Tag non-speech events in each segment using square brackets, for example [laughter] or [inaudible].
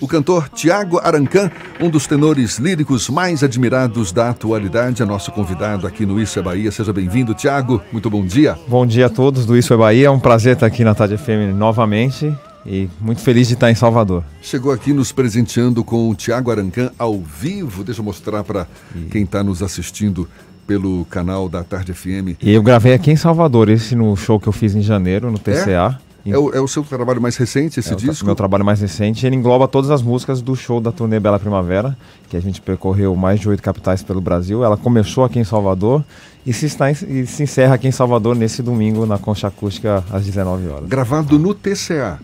o cantor Tiago Arancan, um dos tenores líricos mais admirados da atualidade, é nosso convidado aqui no Isso é Bahia. Seja bem-vindo, Tiago. Muito bom dia. Bom dia a todos do Isso é Bahia. É um prazer estar aqui na Tarde FM novamente e muito feliz de estar em Salvador. Chegou aqui nos presenteando com o Tiago Arancan ao vivo. Deixa eu mostrar para quem está nos assistindo pelo canal da Tarde FM. E eu gravei aqui em Salvador, esse no show que eu fiz em janeiro, no TCA. É, é, o, é o, seu trabalho mais recente, esse é disco? O meu trabalho mais recente. Ele engloba todas as músicas do show da turnê Bela Primavera, que a gente percorreu mais de oito capitais pelo Brasil. Ela começou aqui em Salvador e se, está, e se encerra aqui em Salvador nesse domingo, na Concha Acústica, às 19 horas. Gravado no TCA?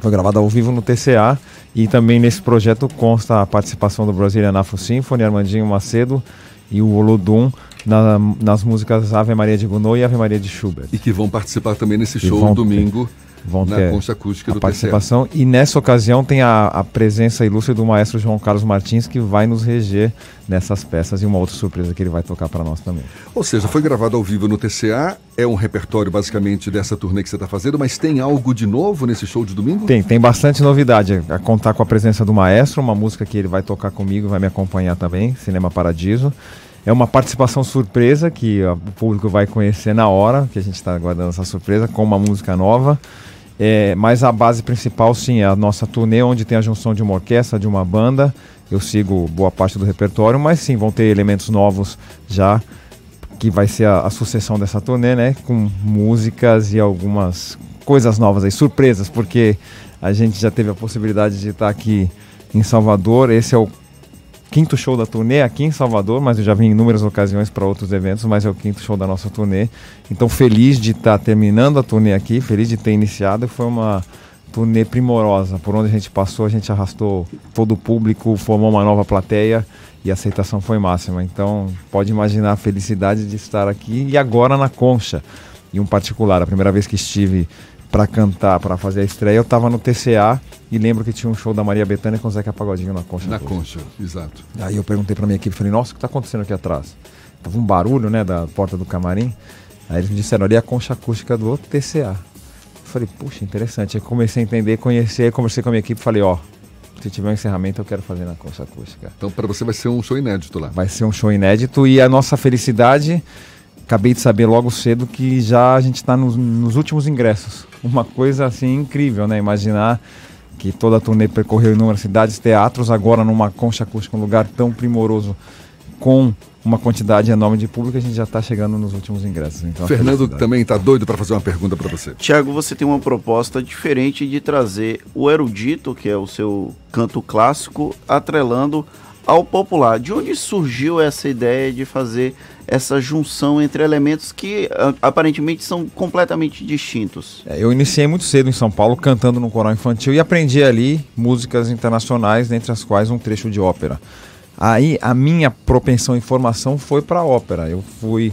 Foi gravado ao vivo no TCA e também nesse projeto consta a participação do Brazilian Afro Symphony, Armandinho Macedo e o Olodum na, nas músicas Ave Maria de Gounod e Ave Maria de Schubert. E que vão participar também nesse show vão, domingo vão na concha acústica do participação. E nessa ocasião tem a, a, presença ilustre do maestro João Carlos Martins, que vai nos reger nessas peças e uma outra surpresa que ele vai tocar para nós também. Ou seja, foi gravado ao vivo no TCA, é um repertório basicamente dessa turnê que você está fazendo, mas tem algo de novo nesse show de domingo? Tem, tem bastante novidade. A contar com a presença do maestro, uma música que ele vai tocar comigo, vai me acompanhar também, Cinema Paradiso. É uma participação surpresa que o público vai conhecer na hora, que a gente está aguardando essa surpresa, com uma música nova. É, mas a base principal, sim, é a nossa turnê, onde tem a junção de uma orquestra, de uma banda. Eu sigo boa parte do repertório, mas sim, vão ter elementos novos já, que vai ser a, a sucessão dessa turnê, né? Com músicas e algumas coisas novas aí, surpresas, porque a gente já teve a possibilidade de estar aqui em Salvador. Esse é o quinto show da turnê aqui em Salvador, mas eu já vim em inúmeras ocasiões para outros eventos, mas é o quinto show da nossa turnê. Então feliz de estar tá terminando a turnê aqui, feliz de ter iniciado. Foi uma turnê primorosa. Por onde a gente passou, a gente arrastou todo o público, formou uma nova plateia e a aceitação foi máxima. Então pode imaginar a felicidade de estar aqui e agora na Concha. E um particular, a primeira vez que estive para cantar, para fazer a estreia, eu estava no TCA e lembro que tinha um show da Maria Bethânia com o Zeca Pagodinho na Concha. Na Concha, exato. Aí eu perguntei para minha equipe, falei, nossa, o que está acontecendo aqui atrás? Tava um barulho, né, da porta do camarim. Aí eles me disseram, ali é a concha acústica do TCA. Eu falei, puxa, interessante. Aí comecei a entender, conhecer, conversei com a minha equipe, falei, ó, se tiver um encerramento eu quero fazer na concha acústica. Então para você vai ser um show inédito lá. Vai ser um show inédito e a nossa felicidade acabei de saber logo cedo que já a gente está nos, nos, últimos ingressos. [laughs] Uma coisa assim incrível, né? Imaginar que toda a turnê percorreu inúmeras cidades, teatros, agora numa concha acústica, um lugar tão primoroso, com uma quantidade enorme de público, a gente já está chegando nos últimos ingressos. Então, Fernando também está doido para fazer uma pergunta para você. Tiago, você tem uma proposta diferente de trazer o erudito, que é o seu canto clássico, atrelando ao popular. De onde surgiu essa ideia de fazer essa junção entre elementos que aparentemente são completamente distintos? É, eu iniciei muito cedo em São Paulo cantando no coral infantil e aprendi ali músicas internacionais, dentre as quais um trecho de ópera. Aí a minha propensão em formação foi para ópera. Eu fui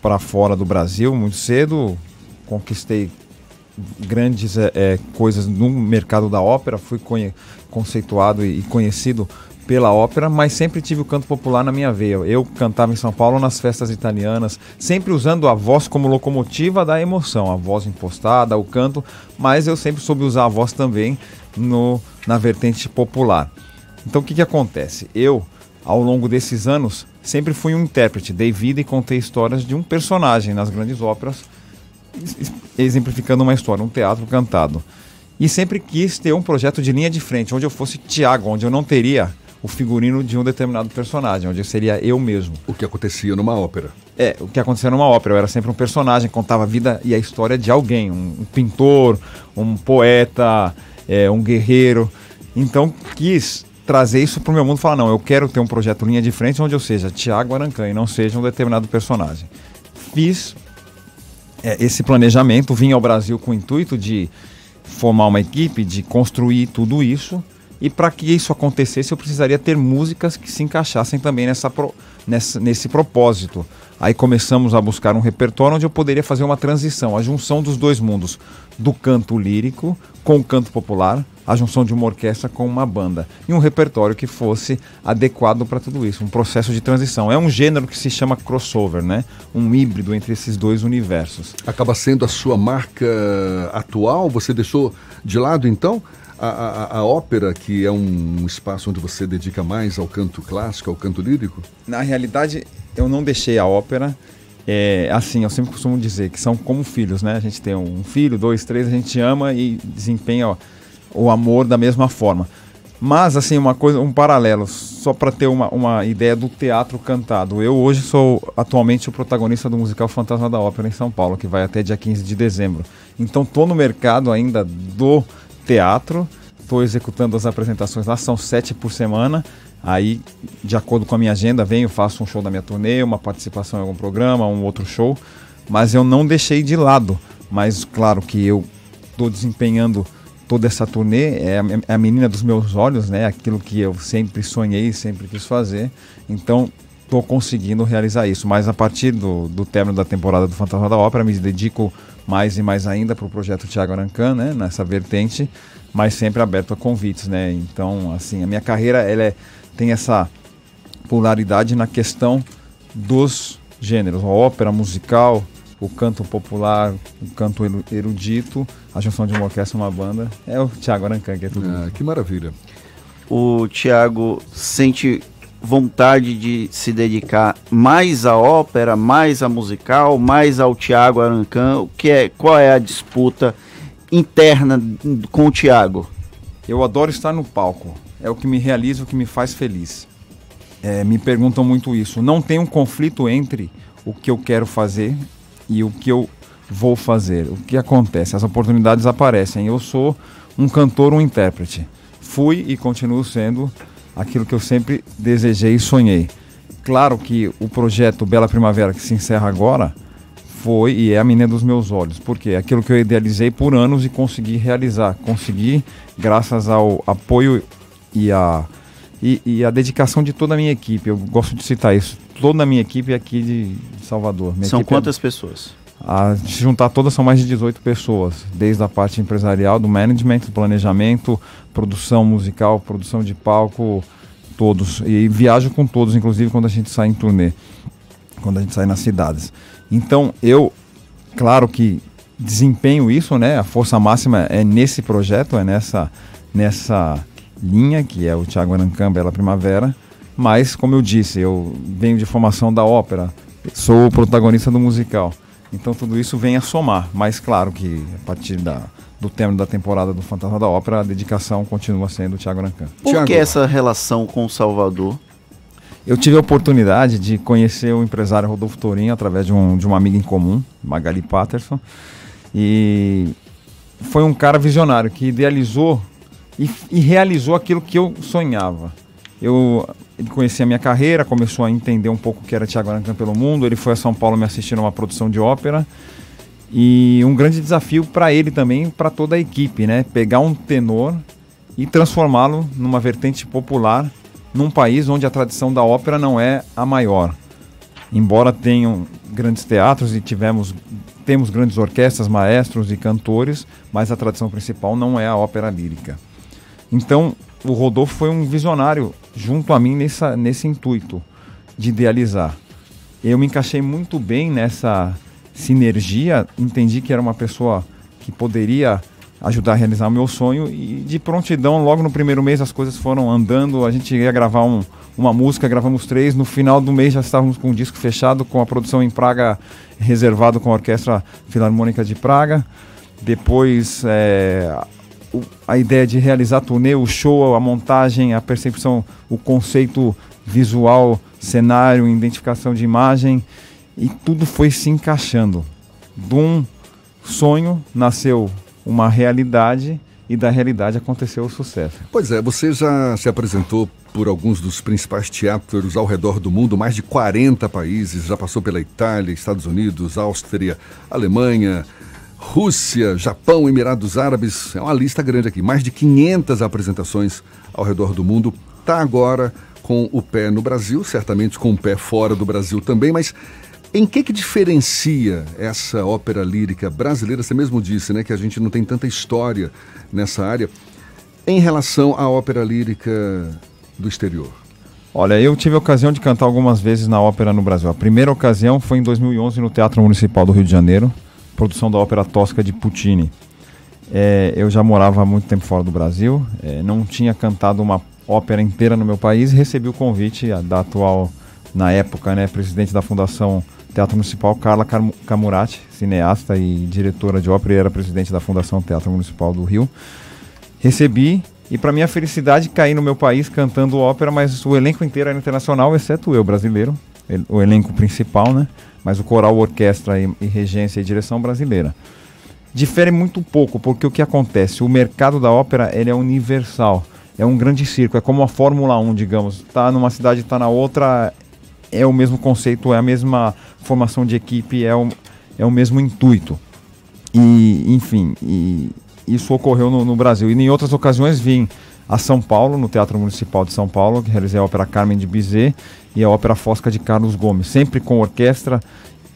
para fora do Brasil muito cedo, conquistei grandes é, coisas no mercado da ópera, fui conceituado e conhecido pela ópera, mas sempre tive o canto popular na minha veia. Eu cantava em São Paulo nas festas italianas, sempre usando a voz como locomotiva da emoção, a voz impostada, o canto, mas eu sempre soube usar a voz também no, na vertente popular. Então o que, que acontece? Eu, ao longo desses anos, sempre fui um intérprete, dei vida e contei histórias de um personagem nas grandes óperas, exemplificando uma história, um teatro cantado. E sempre quis ter um projeto de linha de frente, onde eu fosse Tiago, onde eu não teria o figurino de um determinado personagem, onde seria eu mesmo. O que acontecia numa ópera. É, o que acontecia numa ópera. Eu era sempre um personagem, contava a vida e a história de alguém, um, um pintor, um poeta, é, um guerreiro. Então quis trazer isso para o meu mundo e falar, não, eu quero ter um projeto linha de frente onde eu seja Tiago Arancan e não seja um determinado personagem. Fiz é, esse planejamento, vim ao Brasil com o intuito de formar uma equipe, de construir tudo isso e para que isso acontecesse, eu precisaria ter músicas que se encaixassem também nessa, pro, nessa, nesse propósito. Aí começamos a buscar um repertório onde eu poderia fazer uma transição, a junção dos dois mundos, do canto lírico com o canto popular, a junção de uma orquestra com uma banda e um repertório que fosse adequado para tudo isso, um processo de transição. É um gênero que se chama crossover, né? Um híbrido entre esses dois universos. Acaba sendo a sua marca atual? Você deixou de lado então A, a, a, ópera, que é um espaço onde você dedica mais ao canto clássico, ao canto lírico? Na realidade, eu não deixei a ópera. É, assim, eu sempre costumo dizer que são como filhos, né? A gente tem um filho, dois, três, a gente ama e desempenha o amor da mesma forma. Mas, assim, uma coisa, um paralelo, só para ter uma, uma ideia do teatro cantado. Eu hoje sou atualmente o protagonista do musical Fantasma da Ópera em São Paulo, que vai até dia 15 de dezembro. Então, estou no mercado ainda do teatro, estou executando as apresentações lá, são sete por semana. Aí, de acordo com a minha agenda, venho, faço um show da minha turnê, uma participação em algum programa, um outro show. Mas eu não deixei de lado. Mas, claro que eu estou desempenhando toda essa turnê é a, é a, menina dos meus olhos, né? Aquilo que eu sempre sonhei, sempre quis fazer. Então, estou conseguindo realizar isso. Mas a partir do, do término da temporada do Fantasma da Ópera, me dedico mais e mais ainda para o projeto Tiago Arancan, né? Nessa vertente, mas sempre aberto a convites, né? Então, assim, a minha carreira ela é, tem essa polaridade na questão dos gêneros, a ópera musical, o canto popular, o canto erudito, a junção de uma orquestra e uma banda. É o Tiago Arancan, que é tudo. Ah, que maravilha. O Tiago sente vontade de se dedicar mais à ópera, mais à musical, mais ao Tiago Arancan? O que é, qual é a disputa interna com o Tiago? Eu adoro estar no palco. É o que me realiza, o que me faz feliz. É, me perguntam muito isso. Não tem um conflito entre o que eu quero fazer e o que eu vou fazer. O que acontece? As oportunidades aparecem. Eu sou um cantor, um intérprete. Fui e continuo sendo aquilo que eu sempre desejei e sonhei. Claro que o projeto Bela Primavera, que se encerra agora, foi e é a menina dos meus olhos. Porque é aquilo que eu idealizei por anos e consegui realizar. Consegui, graças ao apoio e a, e, e a dedicação de toda a minha equipe. Eu gosto de citar isso toda a minha equipe aqui de Salvador. Minha são é quantas é, pessoas? A, se juntar todas são mais de 18 pessoas, desde a parte empresarial, do management, do planejamento, produção musical, produção de palco, todos. E viajo com todos, inclusive quando a gente sai em turnê, quando a gente sai nas cidades. Então, eu, claro que desempenho isso, né? A força máxima é nesse projeto, é nessa, nessa linha, que é o Thiago Arancã, Bela Primavera mas, como eu disse, eu venho de formação da ópera, sou o protagonista do musical. Então tudo isso vem a somar. Mas claro que a partir da, do término da temporada do Fantasma da Ópera, a dedicação continua sendo o Thiago Arancan. Por Thiago, que essa relação com o Salvador? Eu tive a oportunidade de conhecer o empresário Rodolfo Tourinho através de, um, de uma amiga em comum, Magali Patterson. E foi um cara visionário que idealizou e, e realizou aquilo que eu sonhava. Eu ele conhecia a minha carreira, começou a entender um pouco o que era Tiago Arancan pelo mundo. Ele foi a São Paulo me assistir uma produção de ópera. E um grande desafio para ele também, para toda a equipe, né? Pegar um tenor e transformá-lo numa vertente popular num país onde a tradição da ópera não é a maior. Embora tenham grandes teatros e tivemos temos grandes orquestras, maestros e cantores, mas a tradição principal não é a ópera lírica. Então, o Rodolfo foi um visionário junto a mim nessa, nesse intuito de idealizar. Eu me encaixei muito bem nessa sinergia, entendi que era uma pessoa que poderia ajudar a realizar o meu sonho e de prontidão, logo no primeiro mês as coisas foram andando, a gente ia gravar um, uma música, gravamos três, no final do mês já estávamos com o disco fechado, com a produção em Praga reservado com a Orquestra Filarmônica de Praga. Depois é, a ideia de realizar turnê, o show, a montagem, a percepção, o conceito visual, cenário, identificação de imagem e tudo foi se encaixando. De um sonho nasceu uma realidade e da realidade aconteceu o sucesso. Pois é, você já se apresentou por alguns dos principais teatros ao redor do mundo, mais de 40 países, já passou pela Itália, Estados Unidos, Áustria, Alemanha, Rússia, Japão, Emirados Árabes, é uma lista grande aqui, mais de 500 apresentações ao redor do mundo. Está agora com o pé no Brasil, certamente com o pé fora do Brasil também, mas em que que diferencia essa ópera lírica brasileira? Você mesmo disse, né, que a gente não tem tanta história nessa área em relação à ópera lírica do exterior. Olha, eu tive a ocasião de cantar algumas vezes na ópera no Brasil. A primeira ocasião foi em 2011 no Teatro Municipal do Rio de Janeiro, produção da ópera Tosca de Puccini. É, eu já morava há muito tempo fora do Brasil, é, não tinha cantado uma ópera inteira no meu país e recebi o convite da atual, na época, né, presidente da Fundação Teatro Municipal, Carla Camurati, cineasta e diretora de ópera, e era presidente da Fundação Teatro Municipal do Rio. Recebi e, para minha felicidade, caí no meu país cantando ópera, mas o elenco inteiro era internacional, exceto eu, brasileiro, o elenco principal, né? Mas o coral, orquestra e, e regência e direção brasileira difere muito pouco, porque o que acontece? O mercado da ópera ele é universal. É um grande circo, é como a Fórmula 1, digamos. Está numa cidade, está na outra, é o mesmo conceito, é a mesma formação de equipe, é o, é o mesmo intuito. E, enfim, e isso ocorreu no, no Brasil. E em outras ocasiões vim a São Paulo, no Teatro Municipal de São Paulo, que realizei a ópera Carmen de Bizet e a ópera Fosca de Carlos Gomes, sempre com orquestra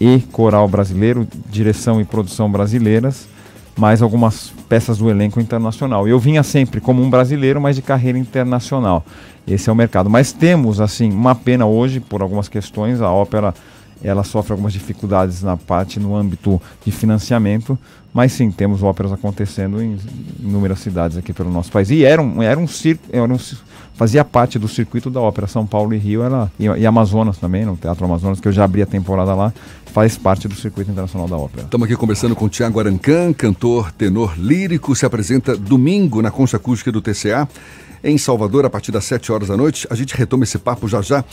e coral brasileiro, direção e produção brasileiras, mais algumas peças do elenco internacional. Eu vinha sempre como um brasileiro, mas de carreira internacional. Esse é o mercado. Mas temos, assim, uma pena hoje, por algumas questões, a ópera ela sofre algumas dificuldades na parte no âmbito de financiamento, mas sim, temos óperas acontecendo em inúmeras cidades aqui pelo nosso país. E era um, era um circo, era um, fazia parte do circuito da ópera São Paulo e Rio, ela, e, e Amazonas também, no Teatro Amazonas, que eu já abri a temporada lá, faz parte do circuito internacional da ópera. Estamos aqui conversando com Tiago Arancan, cantor, tenor lírico, se apresenta domingo na Concha Acústica do TCA em Salvador, a partir das 7 horas da noite. A gente retoma esse papo já já.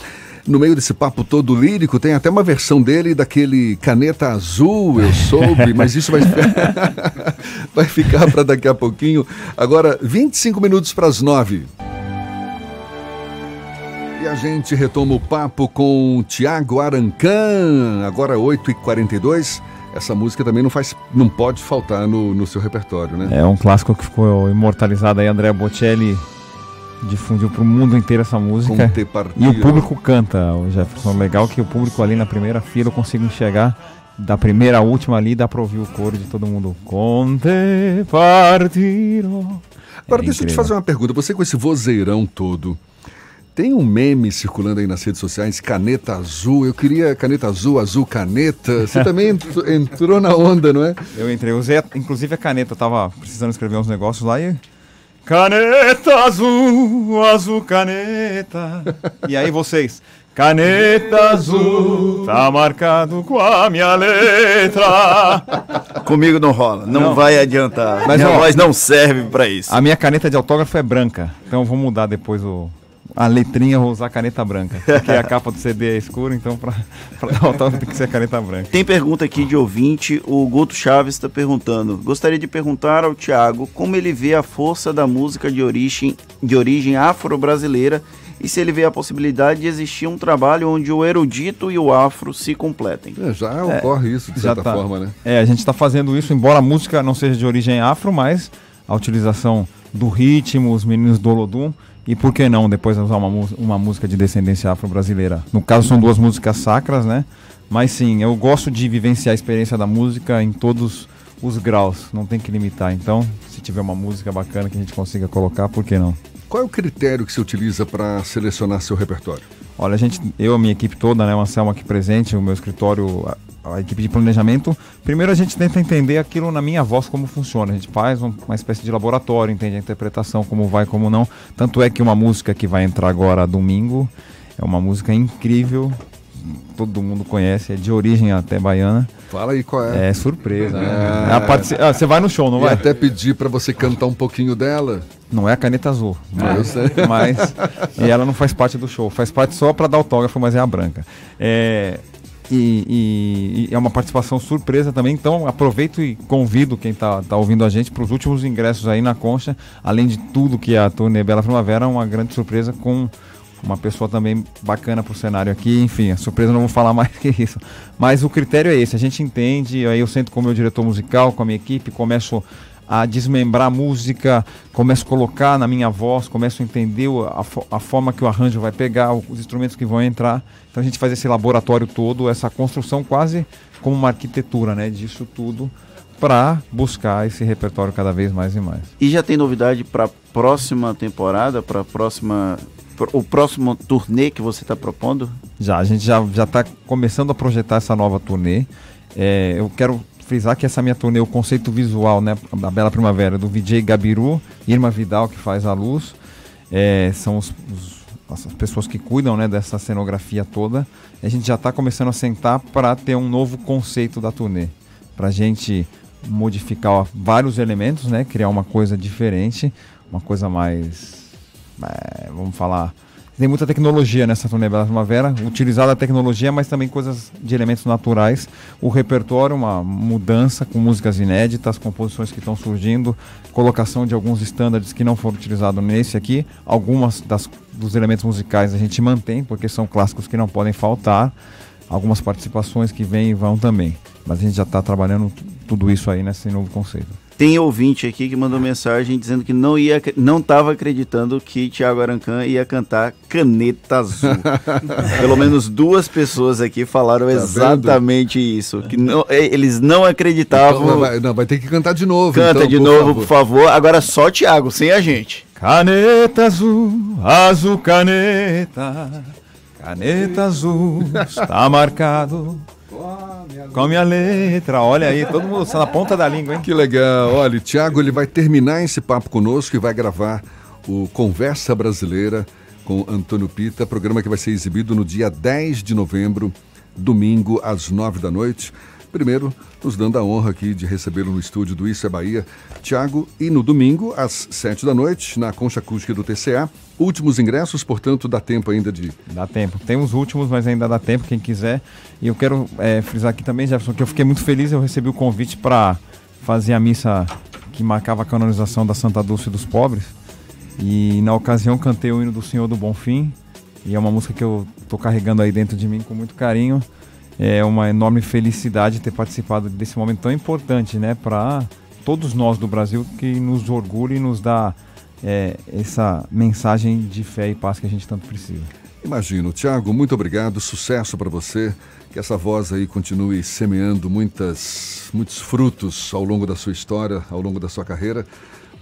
No meio desse papo todo lírico, tem até uma versão dele daquele caneta azul, eu soube, mas isso vai, [laughs] vai ficar para daqui a pouquinho. Agora, 25 minutos para as 9. E a gente retoma o papo com Tiago Arancan, agora 8h42. Essa música também não faz, não pode faltar no, no seu repertório, né? É um clássico que ficou imortalizado aí, André Bocelli difundiu para o mundo inteiro essa música. E o público canta, o Jefferson. Legal que o público ali na primeira fila eu consigo enxergar da primeira à última ali, dá para ouvir o coro de todo mundo. Conte partiro. Agora, é deixa incrível. eu te fazer uma pergunta. Você com esse vozeirão todo, tem um meme circulando aí nas redes sociais, caneta azul. Eu queria caneta azul, azul caneta. Você [laughs] também entrou na onda, não é? Eu entrei, usei inclusive a caneta, eu tava precisando escrever uns negócios lá e Caneta azul, azul caneta. E aí vocês? Caneta azul, tá marcado com a minha letra. Comigo não rola, não, não. vai adiantar. Mas minha ó, voz não serve para isso. A minha caneta de autógrafo é branca, então vou mudar depois o, a letrinha vou usar caneta branca. Porque a capa do CD é escura, então para dar autógrafo tem que ser caneta branca. Tem pergunta aqui de ouvinte, o Guto Chaves está perguntando. Gostaria de perguntar ao Tiago como ele vê a força da música de origem, de origem afro-brasileira e se ele vê a possibilidade de existir um trabalho onde o erudito e o afro se completem. É, já é, ocorre isso, de certa tá, forma, né? É, a gente está fazendo isso, embora a música não seja de origem afro, mas a utilização do ritmo, os meninos do Olodum, e por que não depois usar uma, uma música de descendência afro-brasileira? No caso, são duas músicas sacras, né? Mas sim, eu gosto de vivenciar a experiência da música em todos os graus, não tem que limitar. Então, se tiver uma música bacana que a gente consiga colocar, por que não? Qual é o critério que você utiliza para selecionar seu repertório? Olha, a gente, eu, a minha equipe toda, né, o Anselmo aqui presente, o meu escritório, a equipe de planejamento, primeiro a gente tenta entender aquilo na minha voz como funciona. A gente faz uma espécie de laboratório, entende a interpretação, como vai, como não. Tanto é que uma música que vai entrar agora domingo é uma música incrível, todo mundo conhece, é de origem até baiana. Fala aí qual é. É surpresa, né? É. Parte... Ah, você vai no show, não e vai? até pedir para você cantar um pouquinho dela. Não é a caneta azul. Mas, mas e ela não faz parte do show. Faz parte só para dar autógrafo, mas é a branca. É, e, e, e, é uma participação surpresa também. Então aproveito e convido quem está tá ouvindo a gente para os últimos ingressos aí na Concha. Além de tudo que é a turnê Bela Primavera, uma grande surpresa com uma pessoa também bacana para o cenário aqui. Enfim, a surpresa não vou falar [laughs] mais que isso. Mas o critério é esse: a gente entende. Aí eu sento com o meu diretor musical, com a minha equipe, começo a desmembrar a música, começo a colocar na minha voz, começo a entender a, a, forma que o arranjo vai pegar, os instrumentos que vão entrar. Então a gente faz esse laboratório todo, essa construção quase como uma arquitetura, né, disso tudo para buscar esse repertório cada vez mais e mais. E já tem novidade para a próxima temporada, para próxima o próximo turnê que você está propondo? Já, a gente já já está começando a projetar essa nova turnê. É, eu quero frisar que essa minha turnê, o conceito visual, né, da Bela Primavera, do VJ Gabiru, Irma Vidal, que faz a luz, é, são os, os, as pessoas que cuidam né, dessa cenografia toda. A gente já está começando a sentar para ter um novo conceito da turnê, para a gente modificar vários elementos, né, criar uma coisa diferente, uma coisa mais, é, vamos falar tem muita tecnologia nessa turnê Bela Primavera, utilizada a tecnologia, mas também coisas de elementos naturais. O repertório, uma mudança com músicas inéditas, composições que estão surgindo, colocação de alguns estándares que não foram utilizados nesse aqui. Algumas das, dos elementos musicais a gente mantém, porque são clássicos que não podem faltar. Algumas participações que vêm e vão também. Mas a gente já está trabalhando tudo isso aí nesse novo conceito. Tem ouvinte aqui que mandou mensagem dizendo que não ia, não estava acreditando que Tiago Arancan ia cantar Caneta Azul. [laughs] Pelo menos duas pessoas aqui falaram tá exatamente vendo? isso, que não, é, eles não acreditavam. Então, vai, não, vai ter que cantar de novo. Canta então, de por novo, favor. por favor. Agora só Tiago, sem a gente. Caneta azul, azul caneta, caneta azul, está marcado com a minha letra, olha aí, todo mundo na ponta da língua, hein? Que legal. Olha, o Thiago ele vai terminar esse papo conosco e vai gravar o Conversa Brasileira com Antônio Pita, programa que vai ser exibido no dia 10 de novembro, domingo, às 9 da noite. Primeiro, nos dando a honra aqui de recebê-lo no estúdio do Isso é Bahia, Tiago, e no domingo, às 7 da noite, na Concha Acústica do TCA. Últimos ingressos, portanto, dá tempo ainda de. Dá tempo. Tem os últimos, mas ainda dá tempo, quem quiser. E eu quero é, frisar aqui também, Jefferson, que eu fiquei muito feliz, eu recebi o convite para fazer a missa que marcava a canonização da Santa Dulce dos Pobres. E na ocasião cantei o hino do Senhor do Bom Fim. E é uma música que eu estou carregando aí dentro de mim com muito carinho é uma enorme felicidade ter participado desse momento tão importante, né, para todos nós do Brasil que nos orgulha e nos dá é, essa mensagem de fé e paz que a gente tanto precisa. Imagino. Tiago, muito obrigado, sucesso para você, que essa voz aí continue semeando muitas, muitos frutos ao longo da sua história, ao longo da sua carreira.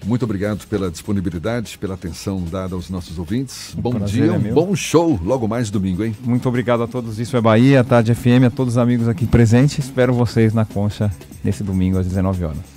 Muito obrigado pela disponibilidade, pela atenção dada aos nossos ouvintes. Bom dia, é um bom show logo mais domingo, hein? Muito obrigado a todos. Isso é Bahia, Tarde FM, a todos os amigos aqui presentes. Espero vocês na Concha nesse domingo às 19 horas.